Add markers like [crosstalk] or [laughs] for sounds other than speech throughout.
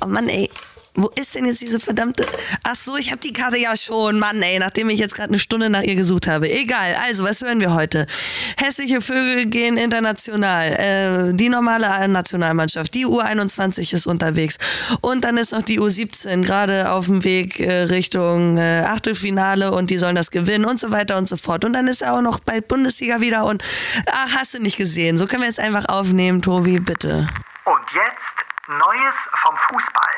Oh Mann, ey. Wo ist denn jetzt diese verdammte. Ach so, ich habe die Karte ja schon. Mann, ey, nachdem ich jetzt gerade eine Stunde nach ihr gesucht habe. Egal. Also, was hören wir heute? Hässliche Vögel gehen international. Äh, die normale Nationalmannschaft. Die U21 ist unterwegs. Und dann ist noch die U17 gerade auf dem Weg äh, Richtung äh, Achtelfinale und die sollen das gewinnen und so weiter und so fort. Und dann ist auch noch bald Bundesliga wieder und ach, hast du nicht gesehen. So können wir jetzt einfach aufnehmen, Tobi, bitte. Und jetzt Neues vom Fußball.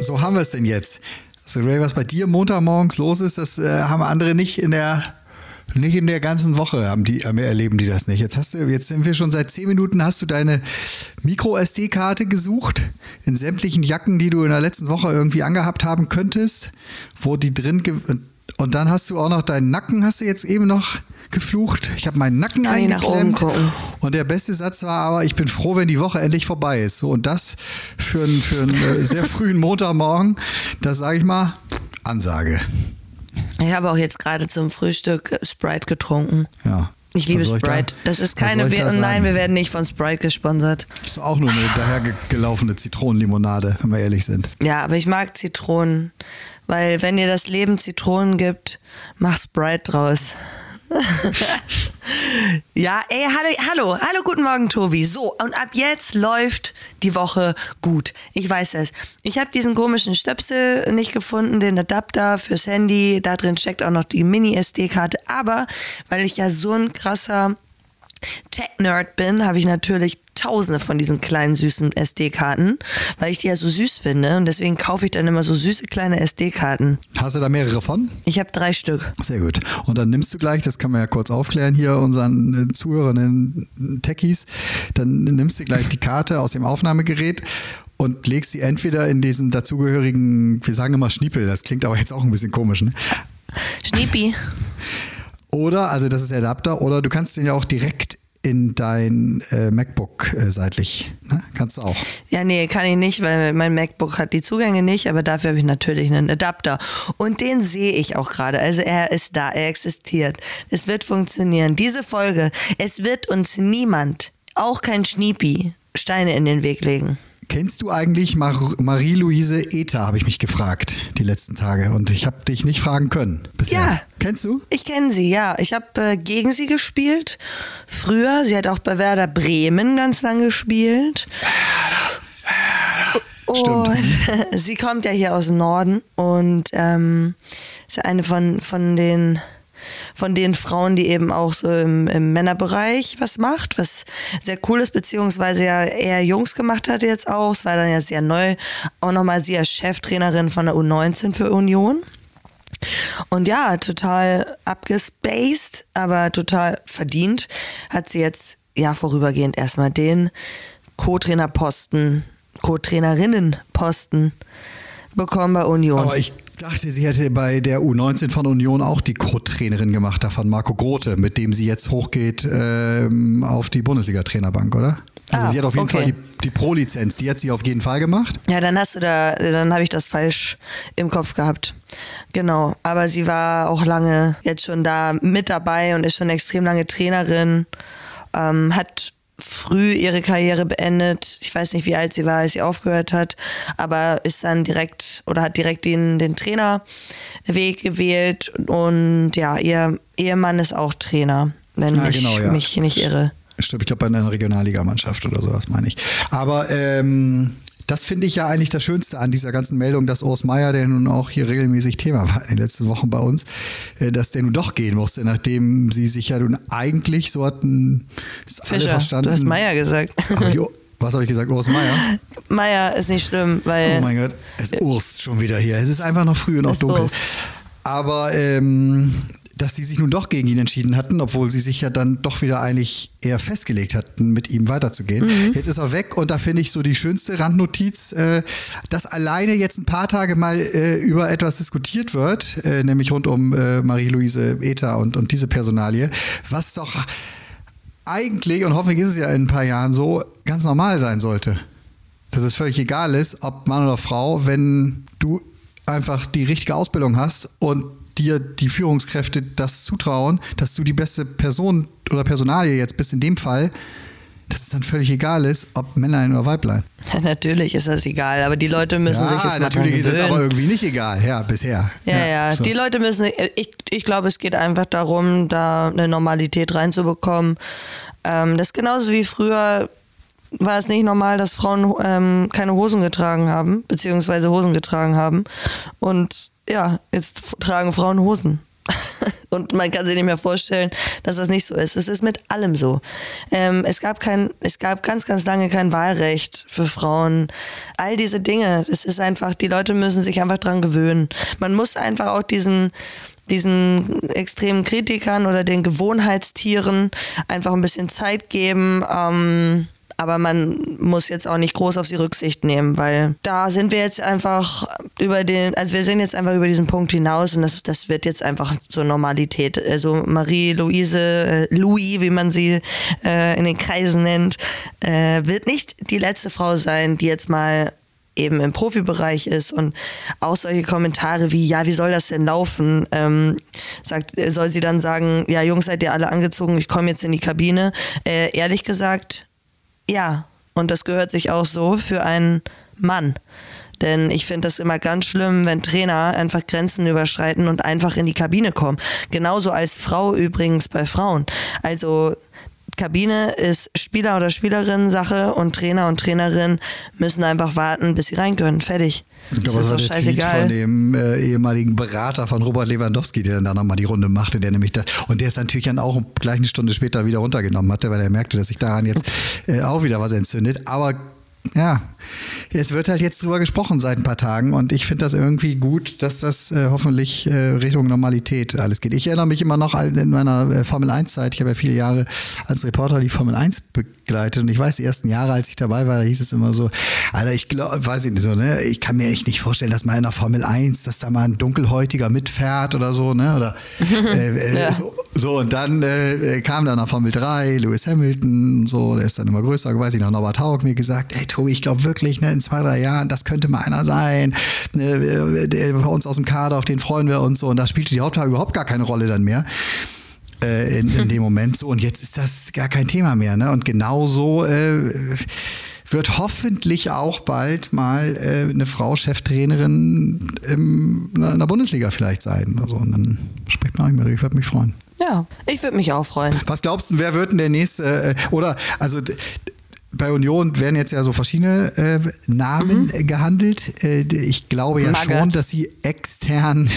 So haben wir es denn jetzt. Also Ray, was bei dir Montagmorgens los ist, das äh, haben andere nicht in der nicht in der ganzen Woche haben die, haben, erleben die das nicht. Jetzt hast du, jetzt sind wir schon seit zehn Minuten, hast du deine Micro-SD-Karte gesucht in sämtlichen Jacken, die du in der letzten Woche irgendwie angehabt haben könntest, wo die drin und dann hast du auch noch deinen Nacken, hast du jetzt eben noch geflucht. Ich habe meinen Nacken Kann eingeklemmt. Und der beste Satz war aber, ich bin froh, wenn die Woche endlich vorbei ist. So, und das für, einen, für einen äh, sehr frühen Montagmorgen, das sage ich mal, Ansage. Ich habe auch jetzt gerade zum Frühstück Sprite getrunken. Ja. Ich liebe Sprite. Da, das ist keine. Wir, nein, wir werden nicht von Sprite gesponsert. Das ist auch nur eine dahergelaufene Zitronenlimonade, wenn wir ehrlich sind. Ja, aber ich mag Zitronen. Weil, wenn dir das Leben Zitronen gibt, mach Sprite draus. [laughs] ja, ey, hallo, hallo, hallo, guten Morgen, Tobi. So, und ab jetzt läuft die Woche gut. Ich weiß es. Ich habe diesen komischen Stöpsel nicht gefunden, den Adapter fürs Handy. Da drin steckt auch noch die Mini-SD-Karte. Aber weil ich ja so ein krasser Tech-Nerd bin, habe ich natürlich tausende von diesen kleinen süßen SD-Karten, weil ich die ja so süß finde und deswegen kaufe ich dann immer so süße kleine SD-Karten. Hast du da mehrere von? Ich habe drei Stück. Sehr gut. Und dann nimmst du gleich, das kann man ja kurz aufklären hier unseren äh, Zuhörern Techies, dann nimmst du gleich die Karte aus dem Aufnahmegerät und legst sie entweder in diesen dazugehörigen, wir sagen immer Schniepel, das klingt aber jetzt auch ein bisschen komisch, ne? Schniepi. Oder, also das ist der Adapter, oder du kannst den ja auch direkt in dein äh, MacBook äh, seitlich. Ne? Kannst du auch. Ja, nee, kann ich nicht, weil mein MacBook hat die Zugänge nicht, aber dafür habe ich natürlich einen Adapter. Und den sehe ich auch gerade. Also er ist da, er existiert. Es wird funktionieren. Diese Folge, es wird uns niemand, auch kein Schniepi, Steine in den Weg legen. Kennst du eigentlich Mar Marie-Louise Eta, habe ich mich gefragt, die letzten Tage. Und ich habe dich nicht fragen können. Bisher. Ja. Kennst du? Ich kenne sie, ja. Ich habe äh, gegen sie gespielt. Früher. Sie hat auch bei Werder Bremen ganz lange gespielt. Stimmt. [laughs] Sie kommt ja hier aus dem Norden und ähm, ist eine von, von den von den Frauen, die eben auch so im, im Männerbereich was macht, was sehr cool ist, beziehungsweise ja eher Jungs gemacht hat jetzt auch. Es war dann ja sehr neu. Auch nochmal sie als Cheftrainerin von der U19 für Union. Und ja, total abgespaced, aber total verdient, hat sie jetzt ja vorübergehend erstmal den Co-Trainerposten, Co-Trainerinnenposten bekommen bei Union. Aber ich dachte, sie hätte bei der U19 von Union auch die Co-Trainerin gemacht, davon Marco Grote, mit dem sie jetzt hochgeht ähm, auf die Bundesliga-Trainerbank, oder? Also ah, sie hat auf jeden okay. Fall die, die Pro-Lizenz, die hat sie auf jeden Fall gemacht. Ja, dann hast du da, dann habe ich das falsch im Kopf gehabt. Genau, aber sie war auch lange jetzt schon da mit dabei und ist schon extrem lange Trainerin. Ähm, hat früh ihre Karriere beendet. Ich weiß nicht, wie alt sie war, als sie aufgehört hat, aber ist dann direkt oder hat direkt den, den Trainerweg gewählt und ja, ihr Ehemann ist auch Trainer, wenn ja, ich genau, ja. mich nicht irre. Stimmt, ich glaube bei einer Regionalligamannschaft oder sowas meine ich. Aber ähm, das finde ich ja eigentlich das Schönste an dieser ganzen Meldung, dass Urs Meier, der nun auch hier regelmäßig Thema war in den letzten Wochen bei uns, äh, dass der nun doch gehen musste, nachdem sie sich ja nun eigentlich so hatten, Fischer, verstanden. Du hast Meier gesagt. Ich, was habe ich gesagt? Urs Meier? [laughs] Meier ist nicht schlimm, weil. Oh mein Gott, es Urs schon wieder hier. Es ist einfach noch früh und auch dunkel. Urs. Aber ähm, dass sie sich nun doch gegen ihn entschieden hatten, obwohl sie sich ja dann doch wieder eigentlich eher festgelegt hatten, mit ihm weiterzugehen. Mhm. Jetzt ist er weg und da finde ich so die schönste Randnotiz, äh, dass alleine jetzt ein paar Tage mal äh, über etwas diskutiert wird, äh, nämlich rund um äh, Marie-Louise Eta und, und diese Personalie, was doch eigentlich, und hoffentlich ist es ja in ein paar Jahren so, ganz normal sein sollte. Dass es völlig egal ist, ob Mann oder Frau, wenn du einfach die richtige Ausbildung hast und dir die Führungskräfte das zutrauen, dass du die beste Person oder Personalie jetzt bist in dem Fall, dass es dann völlig egal ist, ob Männlein oder Weiblein. Ja, [laughs] natürlich ist das egal, aber die Leute müssen ja, sich mal natürlich ist es aber irgendwie nicht egal, ja, bisher. Ja, ja, so. die Leute müssen, ich, ich glaube, es geht einfach darum, da eine Normalität reinzubekommen. Ähm, das ist genauso wie früher war es nicht normal, dass Frauen ähm, keine Hosen getragen haben, beziehungsweise Hosen getragen haben. Und ja, jetzt tragen Frauen Hosen. [laughs] Und man kann sich nicht mehr vorstellen, dass das nicht so ist. Es ist mit allem so. Ähm, es gab kein, es gab ganz, ganz lange kein Wahlrecht für Frauen. All diese Dinge. Es ist einfach, die Leute müssen sich einfach dran gewöhnen. Man muss einfach auch diesen, diesen extremen Kritikern oder den Gewohnheitstieren einfach ein bisschen Zeit geben. Ähm, aber man muss jetzt auch nicht groß auf sie Rücksicht nehmen, weil da sind wir jetzt einfach über den, also wir sind jetzt einfach über diesen Punkt hinaus und das, das wird jetzt einfach zur Normalität. Also Marie-Louise, äh, Louis, wie man sie äh, in den Kreisen nennt, äh, wird nicht die letzte Frau sein, die jetzt mal eben im Profibereich ist und auch solche Kommentare wie, ja, wie soll das denn laufen? Ähm, sagt, soll sie dann sagen, ja, Jungs, seid ihr alle angezogen, ich komme jetzt in die Kabine. Äh, ehrlich gesagt, ja. Und das gehört sich auch so für einen Mann. Denn ich finde das immer ganz schlimm, wenn Trainer einfach Grenzen überschreiten und einfach in die Kabine kommen. Genauso als Frau übrigens bei Frauen. Also Kabine ist Spieler oder Spielerin Sache und Trainer und Trainerin müssen einfach warten, bis sie rein können. Fertig. Ich glaube, das das war ist der doch Tweet von scheißegal. dem äh, ehemaligen Berater von Robert Lewandowski, der dann da nochmal die Runde machte, der nämlich das, und der es natürlich dann auch gleich eine Stunde später wieder runtergenommen hatte, weil er merkte, dass sich daran jetzt äh, auch wieder was entzündet. Aber ja, es wird halt jetzt drüber gesprochen seit ein paar Tagen und ich finde das irgendwie gut, dass das äh, hoffentlich äh, Richtung Normalität alles geht. Ich erinnere mich immer noch in meiner äh, Formel 1-Zeit, ich habe ja viele Jahre als Reporter die Formel 1 begleitet und ich weiß, die ersten Jahre, als ich dabei war, hieß es immer so, Alter, ich glaube, weiß ich nicht so, ne, ich kann mir echt nicht vorstellen, dass mal in der Formel 1, dass da mal ein Dunkelhäutiger mitfährt oder so, ne, oder [laughs] äh, äh, Ja. so, so, und dann äh, kam dann nach Formel 3, Lewis Hamilton und so, der ist dann immer größer, weiß ich noch, Norbert Haug mir gesagt, ey Tobi, ich glaube wirklich, ne, in zwei, drei Jahren, das könnte mal einer sein, ne, äh, der bei uns aus dem Kader, auf den freuen wir uns so, und da spielte die Hauptwahl überhaupt gar keine Rolle dann mehr äh, in, in dem [laughs] Moment. So, und jetzt ist das gar kein Thema mehr, ne, und genauso äh, wird hoffentlich auch bald mal äh, eine Frau Cheftrainerin im, in der Bundesliga vielleicht sein. Also, und dann spricht man auch nicht mehr, ich würde mich freuen. Ja, ich würde mich auch freuen. Was glaubst du, wer wird denn der nächste? Äh, oder also bei Union werden jetzt ja so verschiedene äh, Namen äh, gehandelt. Äh, ich glaube ja Magath. schon, dass sie extern,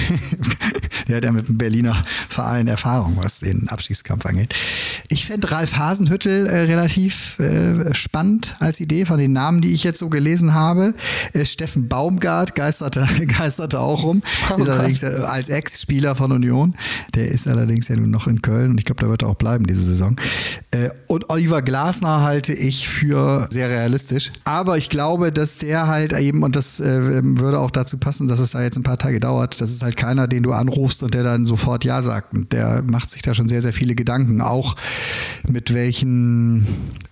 [laughs] der hat ja mit dem Berliner Verein Erfahrung, was den Abstiegskampf angeht. Ich fände Ralf Hasenhüttel äh, relativ äh, spannend als Idee von den Namen, die ich jetzt so gelesen habe. Äh, Steffen Baumgart geisterte, [laughs] geisterte auch rum. Oh ist allerdings äh, als Ex-Spieler von Union. Der ist allerdings ja nun noch in Köln und ich glaube, da wird er auch bleiben diese Saison. Und Oliver Glasner halte ich für sehr realistisch. Aber ich glaube, dass der halt eben, und das äh, würde auch dazu passen, dass es da jetzt ein paar Tage dauert, das ist halt keiner, den du anrufst und der dann sofort Ja sagt. Und der macht sich da schon sehr, sehr viele Gedanken, auch mit welchen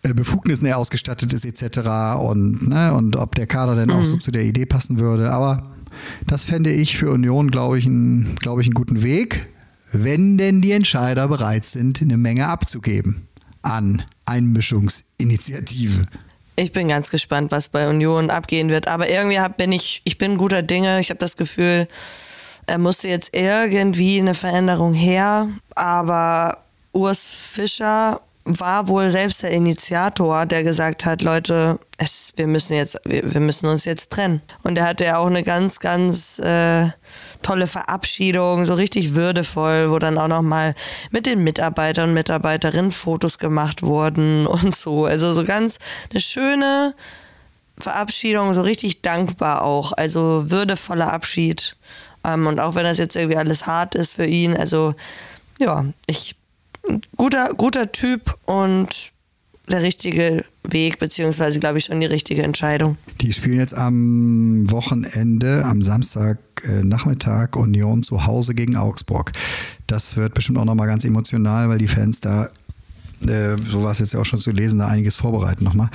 äh, Befugnissen er ausgestattet ist, etc. Und, ne, und ob der Kader denn auch so zu der Idee passen würde. Aber das fände ich für Union, glaube ich, einen, glaube ich, einen guten Weg, wenn denn die Entscheider bereit sind, eine Menge abzugeben an Einmischungsinitiative. Ich bin ganz gespannt, was bei Union abgehen wird. Aber irgendwie hab, bin ich, ich bin guter Dinge. Ich habe das Gefühl, er musste jetzt irgendwie eine Veränderung her. Aber Urs Fischer war wohl selbst der Initiator, der gesagt hat, Leute, es, wir müssen jetzt, wir, wir müssen uns jetzt trennen. Und er hatte ja auch eine ganz, ganz äh, tolle Verabschiedung, so richtig würdevoll, wo dann auch noch mal mit den Mitarbeitern und Mitarbeiterinnen Fotos gemacht wurden [laughs] und so. Also so ganz eine schöne Verabschiedung, so richtig dankbar auch. Also würdevoller Abschied. Ähm, und auch wenn das jetzt irgendwie alles hart ist für ihn, also ja, ich guter, guter Typ und der richtige Weg, beziehungsweise glaube ich schon die richtige Entscheidung. Die spielen jetzt am Wochenende, am Samstag äh, Nachmittag Union zu Hause gegen Augsburg. Das wird bestimmt auch nochmal ganz emotional, weil die Fans da, äh, so war es jetzt ja auch schon zu lesen, da einiges vorbereiten nochmal.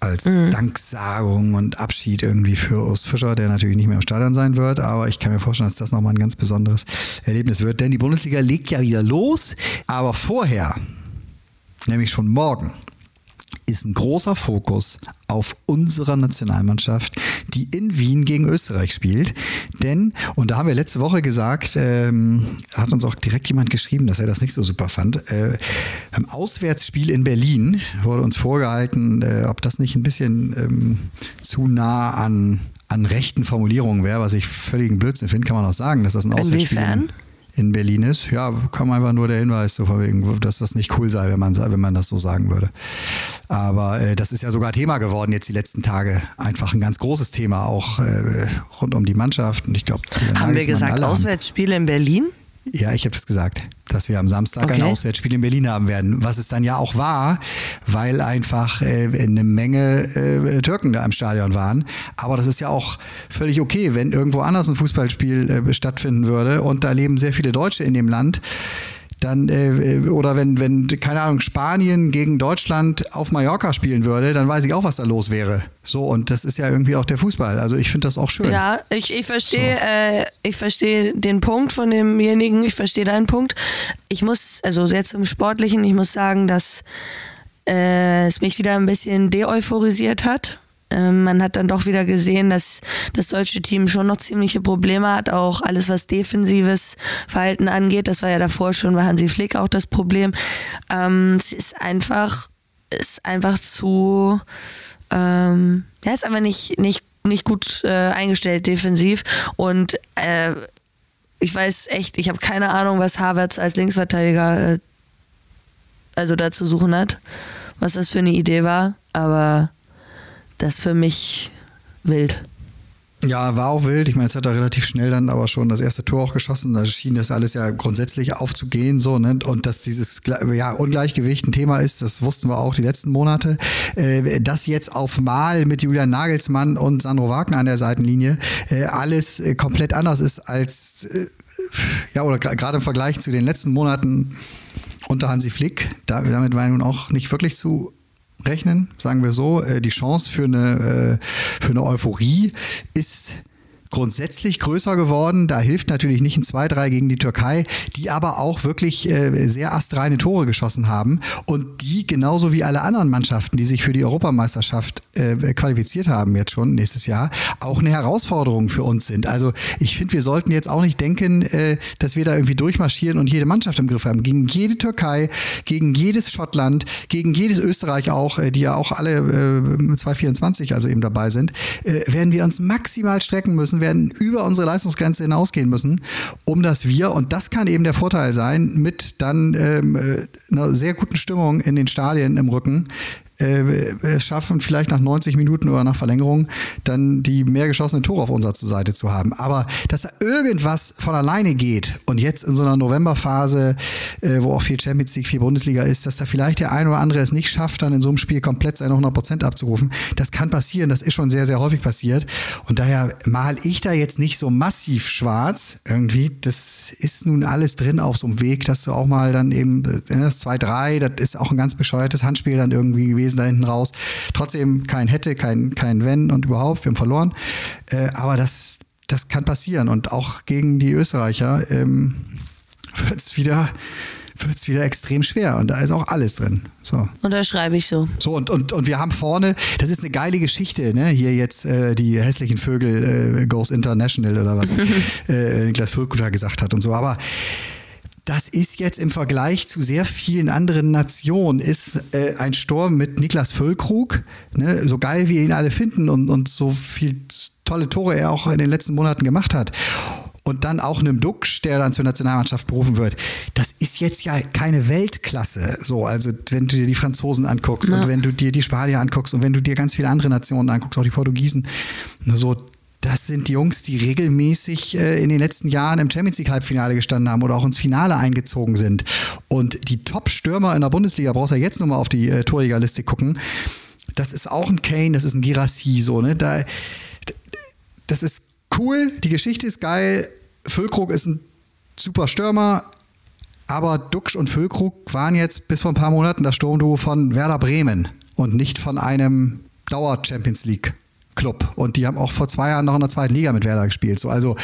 Als mhm. Danksagung und Abschied irgendwie für Urs Fischer, der natürlich nicht mehr im Stadion sein wird. Aber ich kann mir vorstellen, dass das nochmal ein ganz besonderes Erlebnis wird. Denn die Bundesliga legt ja wieder los. Aber vorher, nämlich schon morgen, ist ein großer Fokus auf unserer Nationalmannschaft, die in Wien gegen Österreich spielt. Denn, und da haben wir letzte Woche gesagt, ähm, hat uns auch direkt jemand geschrieben, dass er das nicht so super fand. Äh, beim Auswärtsspiel in Berlin wurde uns vorgehalten, äh, ob das nicht ein bisschen ähm, zu nah an, an rechten Formulierungen wäre, was ich völligen Blödsinn finde, kann man auch sagen, dass das ein Auswärtsspiel Inwiefern? In, in Berlin ist. Ja, kam einfach nur der Hinweis, so wegen, dass das nicht cool sei, wenn man, wenn man das so sagen würde. Aber äh, das ist ja sogar Thema geworden jetzt die letzten Tage. Einfach ein ganz großes Thema, auch äh, rund um die Mannschaft. Und ich glaube, haben wir gesagt, Auswärtsspiele in Berlin? Ja, ich habe das gesagt, dass wir am Samstag okay. ein Auswärtsspiel in Berlin haben werden, was es dann ja auch war, weil einfach äh, eine Menge äh, Türken da im Stadion waren. Aber das ist ja auch völlig okay, wenn irgendwo anders ein Fußballspiel äh, stattfinden würde und da leben sehr viele Deutsche in dem Land dann äh, oder wenn, wenn, keine Ahnung, Spanien gegen Deutschland auf Mallorca spielen würde, dann weiß ich auch, was da los wäre. So, und das ist ja irgendwie auch der Fußball. Also ich finde das auch schön. Ja, ich, ich verstehe, so. äh, ich verstehe den Punkt von demjenigen, ich verstehe deinen Punkt. Ich muss, also jetzt im Sportlichen, ich muss sagen, dass äh, es mich wieder ein bisschen deeuphorisiert hat man hat dann doch wieder gesehen, dass das deutsche Team schon noch ziemliche Probleme hat, auch alles was defensives Verhalten angeht. Das war ja davor schon bei Hansi Flick auch das Problem. Ähm, es ist einfach, ist einfach zu, ähm, ja, ist einfach nicht, nicht, nicht gut äh, eingestellt defensiv und äh, ich weiß echt, ich habe keine Ahnung, was Havertz als Linksverteidiger äh, also da zu suchen hat, was das für eine Idee war, aber das für mich wild. Ja, war auch wild. Ich meine, jetzt hat er relativ schnell dann aber schon das erste Tor auch geschossen. Da schien das alles ja grundsätzlich aufzugehen, so, ne? Und dass dieses ja, Ungleichgewicht ein Thema ist, das wussten wir auch die letzten Monate. Äh, das jetzt auf Mal mit Julian Nagelsmann und Sandro Wagner an der Seitenlinie äh, alles äh, komplett anders ist als, äh, ja, oder gerade im Vergleich zu den letzten Monaten unter Hansi Flick. Da, damit war er nun auch nicht wirklich zu rechnen, sagen wir so. Äh, die Chance für eine, äh, für eine Euphorie ist grundsätzlich größer geworden. Da hilft natürlich nicht ein 2-3 gegen die Türkei, die aber auch wirklich äh, sehr astreine Tore geschossen haben und die genauso wie alle anderen Mannschaften, die sich für die Europameisterschaft äh, qualifiziert haben jetzt schon nächstes Jahr, auch eine Herausforderung für uns sind. Also ich finde, wir sollten jetzt auch nicht denken, äh, dass wir da irgendwie durchmarschieren und jede Mannschaft im Griff haben. Gegen jede Türkei, gegen jedes Schottland, gegen jedes Österreich auch, äh, die ja auch alle äh, 224 also eben dabei sind, äh, werden wir uns maximal strecken müssen werden über unsere Leistungsgrenze hinausgehen müssen, um dass wir, und das kann eben der Vorteil sein, mit dann ähm, äh, einer sehr guten Stimmung in den Stadien im Rücken, äh, es schaffen, vielleicht nach 90 Minuten oder nach Verlängerung dann die mehr geschossenen Tore auf unserer Seite zu haben. Aber dass da irgendwas von alleine geht und jetzt in so einer Novemberphase, äh, wo auch viel Champions League, viel Bundesliga ist, dass da vielleicht der ein oder andere es nicht schafft, dann in so einem Spiel komplett seine 100 Prozent abzurufen, das kann passieren. Das ist schon sehr, sehr häufig passiert. Und daher mal ich da jetzt nicht so massiv schwarz irgendwie. Das ist nun alles drin auf so einem Weg, dass du auch mal dann eben äh, das 2-3, das ist auch ein ganz bescheuertes Handspiel dann irgendwie gewesen gewesen da hinten raus. Trotzdem kein hätte, kein, kein wenn und überhaupt, wir haben verloren. Äh, aber das, das kann passieren. Und auch gegen die Österreicher ähm, wird es wieder wird es wieder extrem schwer und da ist auch alles drin. So. Unterschreibe ich so. So, und, und, und wir haben vorne, das ist eine geile Geschichte, ne? Hier jetzt äh, die hässlichen Vögel äh, Goes International oder was [laughs] äh, Niklas Völkuter gesagt hat und so. Aber das ist jetzt im Vergleich zu sehr vielen anderen Nationen, ist äh, ein Sturm mit Niklas Füllkrug, ne, so geil wie ihn alle finden und, und so viel tolle Tore er auch in den letzten Monaten gemacht hat und dann auch einem Duxch, der dann zur Nationalmannschaft berufen wird. Das ist jetzt ja keine Weltklasse. So, also wenn du dir die Franzosen anguckst ja. und wenn du dir die Spanier anguckst und wenn du dir ganz viele andere Nationen anguckst, auch die Portugiesen, so das sind Jungs, die regelmäßig äh, in den letzten Jahren im Champions League Halbfinale gestanden haben oder auch ins Finale eingezogen sind. Und die Top-Stürmer in der Bundesliga, brauchst du ja jetzt nur mal auf die äh, Torjägerliste gucken. Das ist auch ein Kane, das ist ein Girassi, so, ne? Da, das ist cool, die Geschichte ist geil. Füllkrug ist ein super Stürmer, aber Duxch und Füllkrug waren jetzt bis vor ein paar Monaten das Sturmduo von Werder Bremen und nicht von einem Dauer-Champions League. Club. Und die haben auch vor zwei Jahren noch in der zweiten Liga mit Werder gespielt. So, also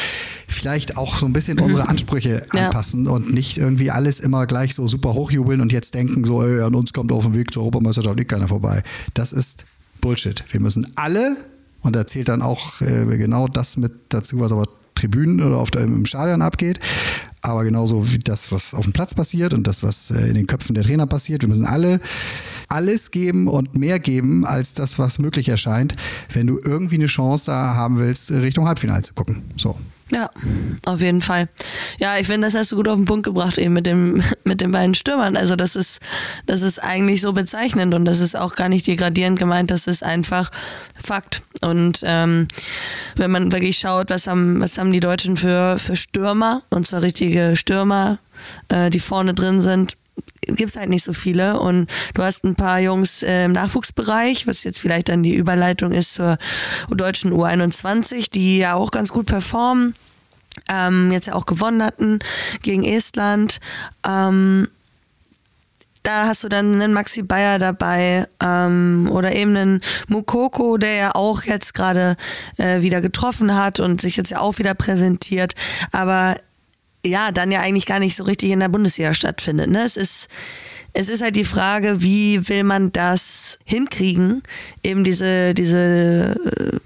vielleicht auch so ein bisschen unsere Ansprüche Ja. anpassen und nicht irgendwie alles immer gleich so super hochjubeln und jetzt denken, so, ey, an uns kommt auf dem Weg zur Europameisterschaft nicht keiner vorbei. Das ist Bullshit. Wir müssen alle, und da zählt dann auch äh, genau das mit dazu, was aber Tribünen oder auf der, im Stadion abgeht, aber genauso wie das, was auf dem Platz passiert und das, was äh, in den Köpfen der Trainer passiert. Wir müssen alle alles geben und mehr geben als das, was möglich erscheint, wenn du irgendwie eine Chance da haben willst, Richtung Halbfinale zu gucken. So. Ja, auf jeden Fall. Ja, ich finde, das hast du gut auf den Punkt gebracht, eben mit dem, [laughs] mit den beiden Stürmern. Also das ist, das ist eigentlich so bezeichnend und das ist auch gar nicht degradierend gemeint, das ist einfach Fakt. Und ähm, wenn man wirklich schaut, was haben, was haben die Deutschen für, für Stürmer, und zwar richtige Stürmer, äh, die vorne drin sind, gibt's halt nicht so viele und du hast ein paar Jungs im Nachwuchsbereich, was jetzt vielleicht dann die Überleitung ist zur deutschen U21, die ja auch ganz gut performen, ähm, jetzt ja auch gewonnen hatten gegen Estland. Ähm, da hast du dann einen Maxi Bayer dabei ähm, oder eben einen Mukoko, der ja auch jetzt gerade äh, wieder getroffen hat und sich jetzt ja auch wieder präsentiert. Aber ja, dann ja eigentlich gar nicht so richtig in der Bundesliga stattfindet. Ne? Es ist es ist halt die Frage, wie will man das hinkriegen, eben diese, diese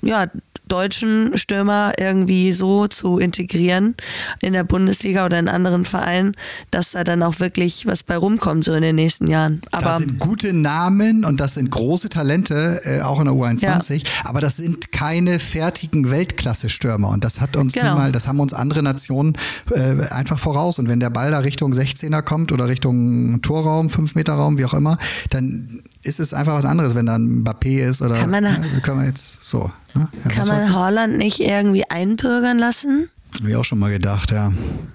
äh, ja, deutschen Stürmer irgendwie so zu integrieren in der Bundesliga oder in anderen Vereinen, dass da dann auch wirklich was bei rumkommt, so in den nächsten Jahren. Aber das sind gute Namen und das sind große Talente, äh, auch in der U21, aber das sind keine fertigen Weltklasse-Stürmer. Und das hat uns Genau. mal, das haben uns andere Nationen äh, einfach voraus. Und wenn der Ball da Richtung 16er kommt oder Richtung Torraum, 5-Meter-Raum, wie auch immer, dann ist es einfach was anderes, wenn da ein Mbappé ist oder Kann man ja, wie können wir jetzt so. Ne? Ja, kann man? Holland nicht irgendwie einbürgern lassen? Hab ich auch schon mal gedacht, ja.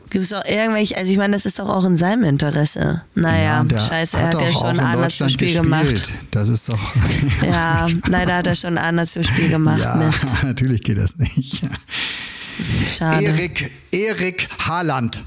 Gibt es auch irgendwelche, also ich meine, das ist doch auch in seinem Interesse. Naja, der scheiße, er hat ja auch schon ein in A-Nationalspiel gemacht. Das ist doch. Ja, leider hat er schon ein A-Nationalspiel [laughs] gemacht. ja, Mist, [laughs] natürlich geht das nicht. Schade. Erik, Erik Haaland.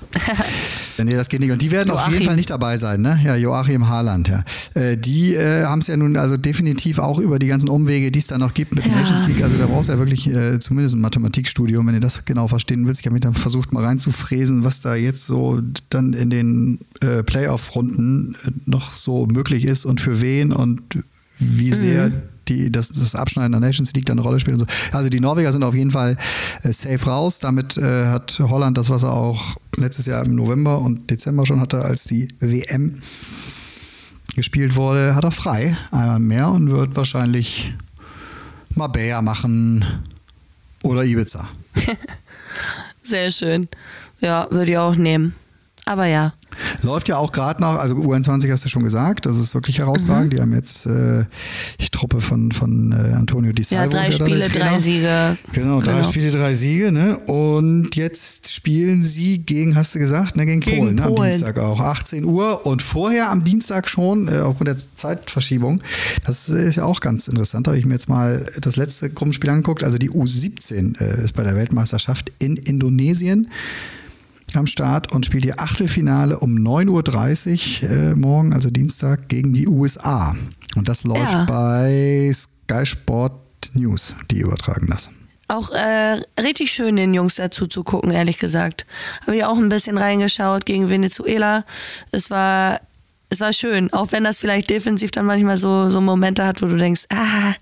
[laughs] nee, das geht nicht. Und die werden auf jeden Joachim. Fall nicht dabei sein, ne? Ja, Joachim Haaland, ja. Äh, die äh, haben es ja nun also definitiv auch über die ganzen Umwege, die es da noch gibt mit Ja. Nations League. Also da brauchst du ja wirklich äh, zumindest ein Mathematikstudium, wenn du das genau verstehen willst. Ich habe mich dann versucht, mal reinzufräsen, was da jetzt so dann in den äh, Playoff-Runden äh, noch so möglich ist und für wen und wie sehr die, das, das Abschneiden der Nations League da eine Rolle spielt und so. Also die Norweger sind auf jeden Fall äh, safe raus. Damit äh, hat Holland das, was er auch letztes Jahr im November und Dezember schon hatte, als die WM gespielt wurde, hat er frei einmal mehr und wird wahrscheinlich Marbella machen oder Ibiza. [laughs] Sehr schön. Ja, würde ich auch nehmen. Aber ja. Läuft ja auch gerade noch, also U21 hast du schon gesagt, das ist wirklich herausragend. Die haben jetzt äh, die Truppe von, von äh, Antonio Di Salvo. drei ja der Spiele, drei Siege. Genau, drei Genau. Spiele, drei Siege, ne? Und jetzt spielen sie gegen, hast du gesagt, ne, gegen, Gegen Polen, ne? am Polen. Dienstag auch. 18 Uhr und vorher am Dienstag schon, äh, aufgrund der Zeitverschiebung. Das ist ja auch ganz interessant. Da habe ich mir jetzt mal das letzte Gruppenspiel angeguckt. Also die U17 äh, ist bei der Weltmeisterschaft in Indonesien am Start und spielt ihr Achtelfinale um 9.30 Uhr äh, morgen, also Dienstag, gegen die USA. Und das läuft Ja. bei Sky Sport News, die übertragen das. Auch äh, richtig schön, den Jungs dazu zu gucken, ehrlich gesagt. Habe ich auch ein bisschen reingeschaut gegen Venezuela. Es war, es war schön, auch wenn das vielleicht defensiv dann manchmal so, so Momente hat, wo du denkst, ah,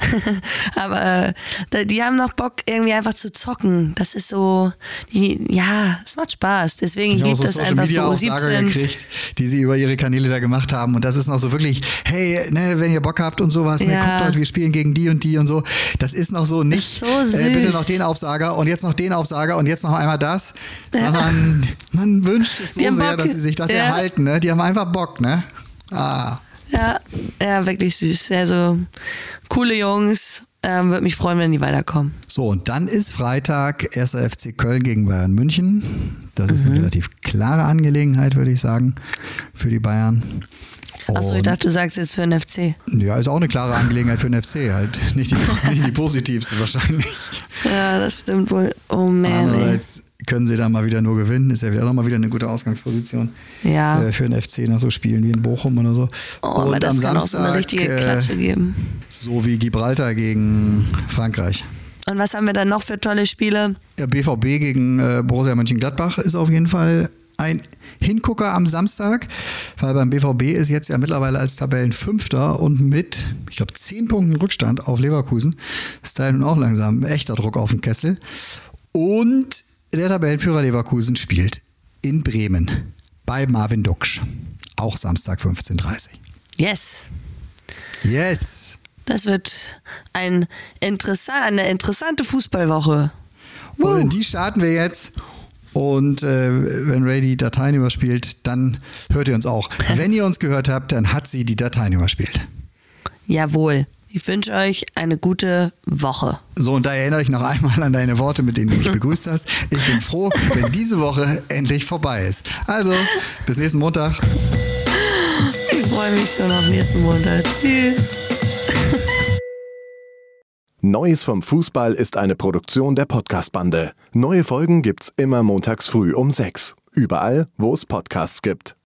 [laughs] aber äh, die haben noch Bock, irgendwie einfach zu zocken. Das ist so, die, ja, es macht Spaß. Deswegen, ich Ich liebe so das Social einfach Media so Aussage U17. gekriegt, die sie über ihre Kanäle da gemacht haben. Und das ist noch so wirklich, hey, ne, wenn ihr Bock habt und sowas, ne, Ja. guckt Leute, wir spielen gegen die und die und so. Das ist noch so nicht, so äh, bitte noch den Aufsager und jetzt noch den Aufsager und jetzt noch einmal das, sondern man wünscht es so sehr, Bock. dass sie sich das Ja. erhalten. Ne? Die haben einfach Bock, ne? Ah. Ja, ja, wirklich süß. Also coole Jungs. Ähm, Würde mich freuen, wenn die weiterkommen. So, und dann ist Freitag 1. FC Köln gegen Bayern München. Das ist Mhm. eine relativ klare Angelegenheit, würde ich sagen, für die Bayern. Achso, ich dachte, du sagst jetzt für den FC. Ja, ist auch eine klare Angelegenheit für den FC. Halt nicht die, [laughs] nicht die positivste wahrscheinlich. Ja, das stimmt wohl. Oh man, ey. Andererseits können sie dann mal wieder nur gewinnen. Ist ja wieder noch mal wieder eine gute Ausgangsposition Ja. äh, für den FC nach so Spielen wie in Bochum oder so. Oh, aber das kann auch so eine richtige äh, Klatsche geben. so wie Gibraltar gegen Frankreich. Und was haben wir dann noch für tolle Spiele? Ja, BVB gegen äh, Borussia Mönchengladbach ist auf jeden Fall ein Hingucker am Samstag, weil beim BVB ist jetzt ja mittlerweile als Tabellenfünfter und mit, ich glaube, zehn Punkten Rückstand auf Leverkusen. Ist da nun auch langsam echter Druck auf den Kessel. Und der Tabellenführer Leverkusen spielt in Bremen bei Marvin Duksch. Auch Samstag 15.30 Uhr. Yes. Yes! Das wird ein interessant, eine interessante Fußballwoche. Und in die starten wir jetzt. Und äh, wenn Ray die Dateien überspielt, dann hört ihr uns auch. [laughs] Wenn ihr uns gehört habt, dann hat sie die Dateien überspielt. Jawohl. Ich wünsche euch eine gute Woche. So, und da erinnere ich noch einmal an deine Worte, mit denen du mich [laughs] begrüßt hast. Ich bin froh, wenn diese Woche endlich vorbei ist. Also, bis nächsten Montag. Ich freue mich schon auf nächsten Montag. Tschüss. Neues vom Fußball ist eine Produktion der Podcast-Bande. Neue Folgen gibt's immer montags früh um sechs. Überall, wo es Podcasts gibt.